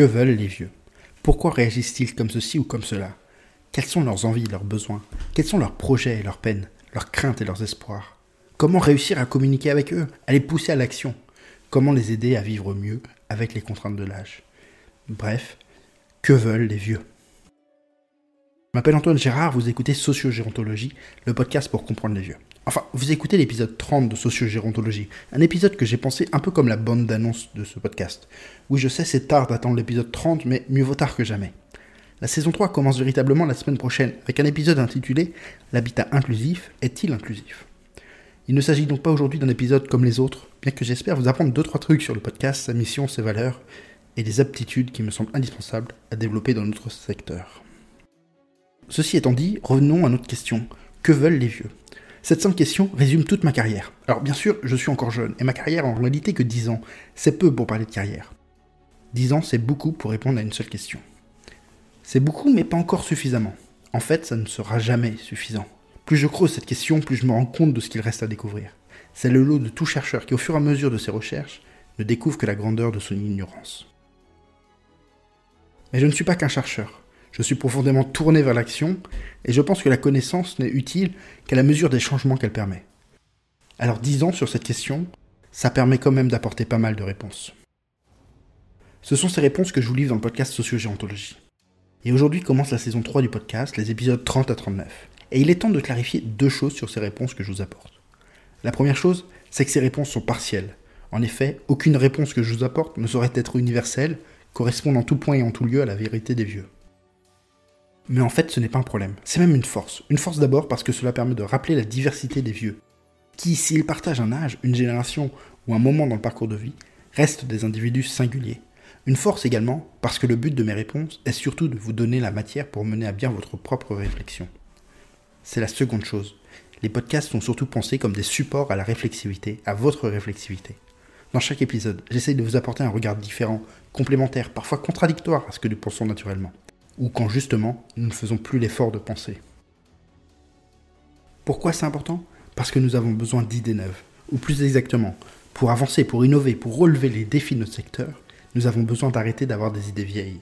Que veulent les vieux? Pourquoi réagissent-ils comme ceci ou comme cela? Quelles sont leurs envies, leurs besoins? Quels sont leurs projets et leurs peines, leurs craintes et leurs espoirs? Comment réussir à communiquer avec eux, à les pousser à l'action? Comment les aider à vivre mieux avec les contraintes de l'âge? Bref, que veulent les vieux? Je m'appelle Antoine Gérard, vous écoutez Sociogérontologie, le podcast pour comprendre les vieux. Enfin, vous écoutez l'épisode 30 de Sociogérontologie, un épisode que j'ai pensé un peu comme la bande d'annonce de ce podcast. Oui, je sais, c'est tard d'attendre l'épisode 30, mais mieux vaut tard que jamais. La saison 3 commence véritablement la semaine prochaine, avec un épisode intitulé L'habitat inclusif est-il inclusif? Il ne s'agit donc pas aujourd'hui d'un épisode comme les autres, bien que j'espère vous apprendre 2-3 trucs sur le podcast, sa mission, ses valeurs, et les aptitudes qui me semblent indispensables à développer dans notre secteur. Ceci étant dit, revenons à notre question. Que veulent les vieux? Cette simple question résume toute ma carrière. Alors bien sûr, je suis encore jeune, et ma carrière en réalité que 10 ans. C'est peu pour parler de carrière. 10 ans, c'est beaucoup pour répondre à une seule question. C'est beaucoup, mais pas encore suffisamment. En fait, ça ne sera jamais suffisant. Plus je creuse cette question, plus je me rends compte de ce qu'il reste à découvrir. C'est le lot de tout chercheur qui, au fur et à mesure de ses recherches, ne découvre que la grandeur de son ignorance. Mais je ne suis pas qu'un chercheur. Je suis profondément tourné vers l'action, et je pense que la connaissance n'est utile qu'à la mesure des changements qu'elle permet. Alors disons sur cette question, ça permet quand même d'apporter pas mal de réponses. Ce sont ces réponses que je vous livre dans le podcast Sociogéontologie. Et aujourd'hui commence la saison 3 du podcast, les épisodes 30 à 39. Et il est temps de clarifier deux choses sur ces réponses que je vous apporte. La première chose, c'est que ces réponses sont partielles. En effet, aucune réponse que je vous apporte ne saurait être universelle, correspondant en tout point et en tout lieu à la vérité des vieux. Mais en fait, ce n'est pas un problème. C'est même une force. Une force d'abord parce que cela permet de rappeler la diversité des vieux, qui, s'ils partagent un âge, une génération ou un moment dans le parcours de vie, restent des individus singuliers. Une force également parce que le but de mes réponses est surtout de vous donner la matière pour mener à bien votre propre réflexion. C'est la seconde chose. Les podcasts sont surtout pensés comme des supports à la réflexivité, à votre réflexivité. Dans chaque épisode, j'essaye de vous apporter un regard différent, complémentaire, parfois contradictoire à ce que nous pensons naturellement ou quand justement nous ne faisons plus l'effort de penser. Pourquoi c'est important? Parce que nous avons besoin d'idées neuves, ou plus exactement, pour avancer, pour innover, pour relever les défis de notre secteur, nous avons besoin d'arrêter d'avoir des idées vieilles.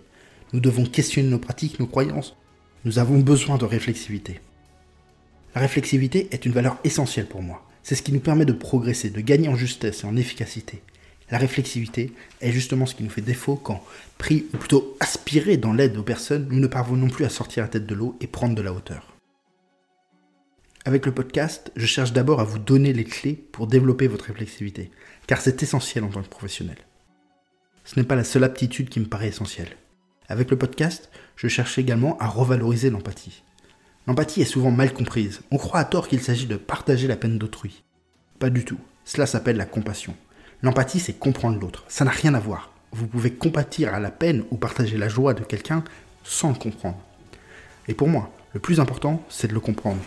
Nous devons questionner nos pratiques, nos croyances. Nous avons besoin de réflexivité. La réflexivité est une valeur essentielle pour moi. C'est ce qui nous permet de progresser, de gagner en justesse et en efficacité. La réflexivité est justement ce qui nous fait défaut quand, pris ou plutôt aspiré dans l'aide aux personnes, nous ne parvenons plus à sortir la tête de l'eau et prendre de la hauteur. Avec le podcast, je cherche d'abord à vous donner les clés pour développer votre réflexivité, car c'est essentiel en tant que professionnel. Ce n'est pas la seule aptitude qui me paraît essentielle. Avec le podcast, je cherche également à revaloriser l'empathie. L'empathie est souvent mal comprise. On croit à tort qu'il s'agit de partager la peine d'autrui. Pas du tout. Cela s'appelle la compassion. L'empathie, c'est comprendre l'autre. Ça n'a rien à voir. Vous pouvez compatir à la peine ou partager la joie de quelqu'un sans le comprendre. Et pour moi, le plus important, c'est de le comprendre.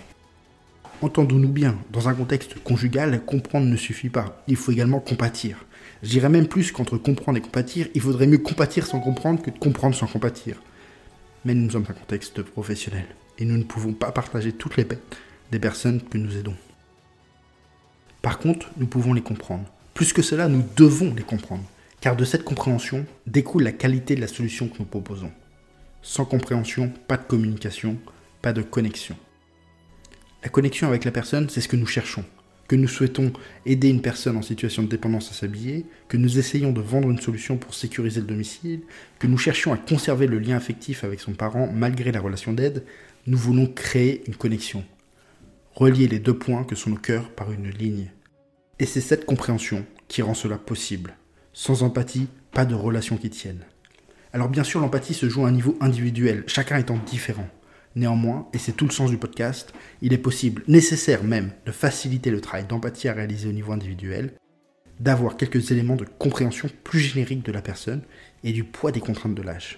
Entendons-nous bien, dans un contexte conjugal, comprendre ne suffit pas. Il faut également compatir. Je dirais même plus qu'entre comprendre et compatir, il faudrait mieux compatir sans comprendre que de comprendre sans compatir. Mais nous sommes un contexte professionnel, et nous ne pouvons pas partager toutes les peines des personnes que nous aidons. Par contre, nous pouvons les comprendre. Plus que cela, nous devons les comprendre, car de cette compréhension découle la qualité de la solution que nous proposons. Sans compréhension, pas de communication, pas de connexion. La connexion avec la personne, c'est ce que nous cherchons. Que nous souhaitons aider une personne en situation de dépendance à s'habiller, que nous essayons de vendre une solution pour sécuriser le domicile, que nous cherchions à conserver le lien affectif avec son parent malgré la relation d'aide, nous voulons créer une connexion. Relier les deux points que sont nos cœurs par une ligne. Et c'est cette compréhension qui rend cela possible. Sans empathie, pas de relation qui tienne. Alors bien sûr, l'empathie se joue à un niveau individuel, chacun étant différent. Néanmoins, et c'est tout le sens du podcast, il est possible, nécessaire même, de faciliter le travail d'empathie à réaliser au niveau individuel, d'avoir quelques éléments de compréhension plus générique de la personne et du poids des contraintes de l'âge.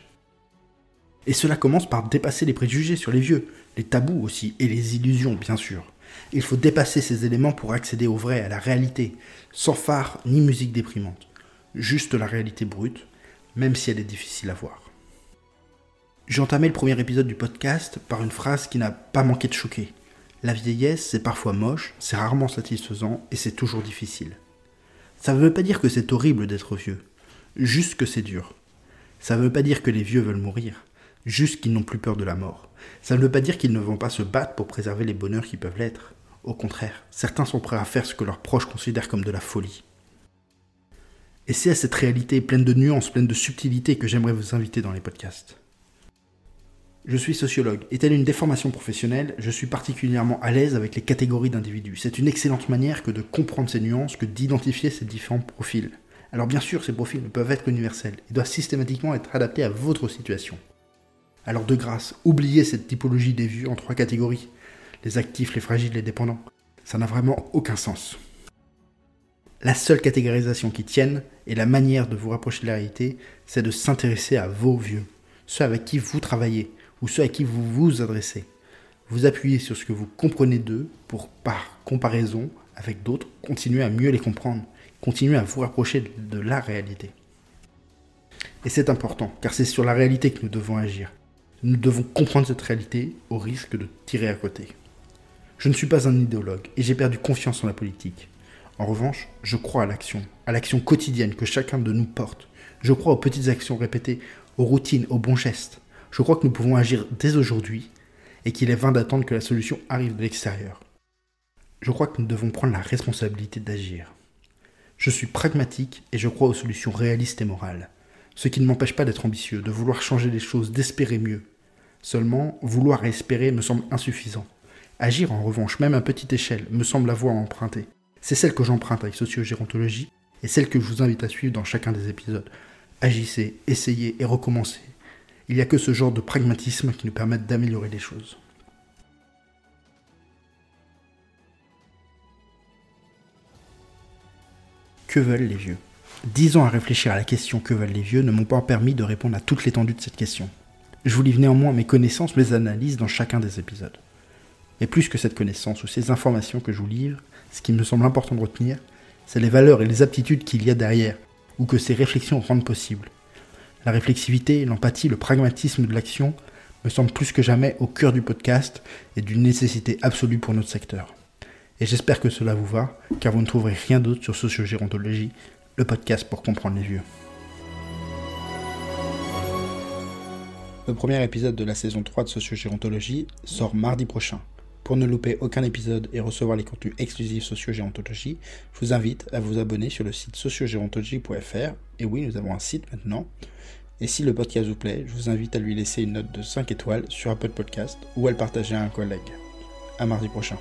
Et cela commence par dépasser les préjugés sur les vieux, les tabous aussi, et les illusions bien sûr. Il faut dépasser ces éléments pour accéder au vrai, à la réalité, sans phare ni musique déprimante. Juste la réalité brute, même si elle est difficile à voir. J'ai entamé le premier épisode du podcast par une phrase qui n'a pas manqué de choquer. La vieillesse, c'est parfois moche, c'est rarement satisfaisant et c'est toujours difficile. Ça ne veut pas dire que c'est horrible d'être vieux, juste que c'est dur. Ça ne veut pas dire que les vieux veulent mourir, juste qu'ils n'ont plus peur de la mort. Ça ne veut pas dire qu'ils ne vont pas se battre pour préserver les bonheurs qui peuvent l'être. Au contraire, certains sont prêts à faire ce que leurs proches considèrent comme de la folie. Et c'est à cette réalité pleine de nuances, pleine de subtilités que j'aimerais vous inviter dans les podcasts. Je suis sociologue, et telle une déformation professionnelle, je suis particulièrement à l'aise avec les catégories d'individus. C'est une excellente manière que de comprendre ces nuances, que d'identifier ces différents profils. Alors bien sûr, ces profils ne peuvent être universels, ils doivent systématiquement être adaptés à votre situation. Alors de grâce, oubliez cette typologie des vieux en trois catégories. Les actifs, les fragiles, les dépendants. Ça n'a vraiment aucun sens. La seule catégorisation qui tienne, et la manière de vous rapprocher de la réalité, c'est de s'intéresser à vos vieux, ceux avec qui vous travaillez, ou ceux à qui vous vous adressez. Vous appuyez sur ce que vous comprenez d'eux pour, par comparaison avec d'autres, continuer à mieux les comprendre, continuer à vous rapprocher de la réalité. Et c'est important, car c'est sur la réalité que nous devons agir. Nous devons comprendre cette réalité au risque de tirer à côté. Je ne suis pas un idéologue et j'ai perdu confiance en la politique. En revanche, je crois à l'action, à l'action quotidienne que chacun de nous porte. Je crois aux petites actions répétées, aux routines, aux bons gestes. Je crois que nous pouvons agir dès aujourd'hui et qu'il est vain d'attendre que la solution arrive de l'extérieur. Je crois que nous devons prendre la responsabilité d'agir. Je suis pragmatique et je crois aux solutions réalistes et morales. Ce qui ne m'empêche pas d'être ambitieux, de vouloir changer les choses, d'espérer mieux. Seulement, vouloir espérer me semble insuffisant. Agir en revanche, même à petite échelle, me semble la voie à emprunter. C'est celle que j'emprunte avec sociogérontologie et celle que je vous invite à suivre dans chacun des épisodes. Agissez, essayez et recommencez. Il n'y a que ce genre de pragmatisme qui nous permette d'améliorer les choses. Que veulent les vieux? Dix ans à réfléchir à la question que veulent les vieux ne m'ont pas permis de répondre à toute l'étendue de cette question. Je vous livre néanmoins mes connaissances, mes analyses dans chacun des épisodes. Et plus que cette connaissance ou ces informations que je vous livre, ce qui me semble important de retenir, c'est les valeurs et les aptitudes qu'il y a derrière, ou que ces réflexions rendent possibles. La réflexivité, l'empathie, le pragmatisme de l'action me semblent plus que jamais au cœur du podcast et d'une nécessité absolue pour notre secteur. Et j'espère que cela vous va, car vous ne trouverez rien d'autre sur Sociogérontologie, le podcast pour comprendre les vieux. Le premier épisode de la saison 3 de Sociogérontologie sort mardi prochain. Pour ne louper aucun épisode et recevoir les contenus exclusifs Sociogérontologie, je vous invite à vous abonner sur le site sociogérontologie.fr. Et oui, nous avons un site maintenant. Et si le podcast vous plaît, je vous invite à lui laisser une note de 5 étoiles sur Apple Podcast ou à le partager à un collègue. À mardi prochain.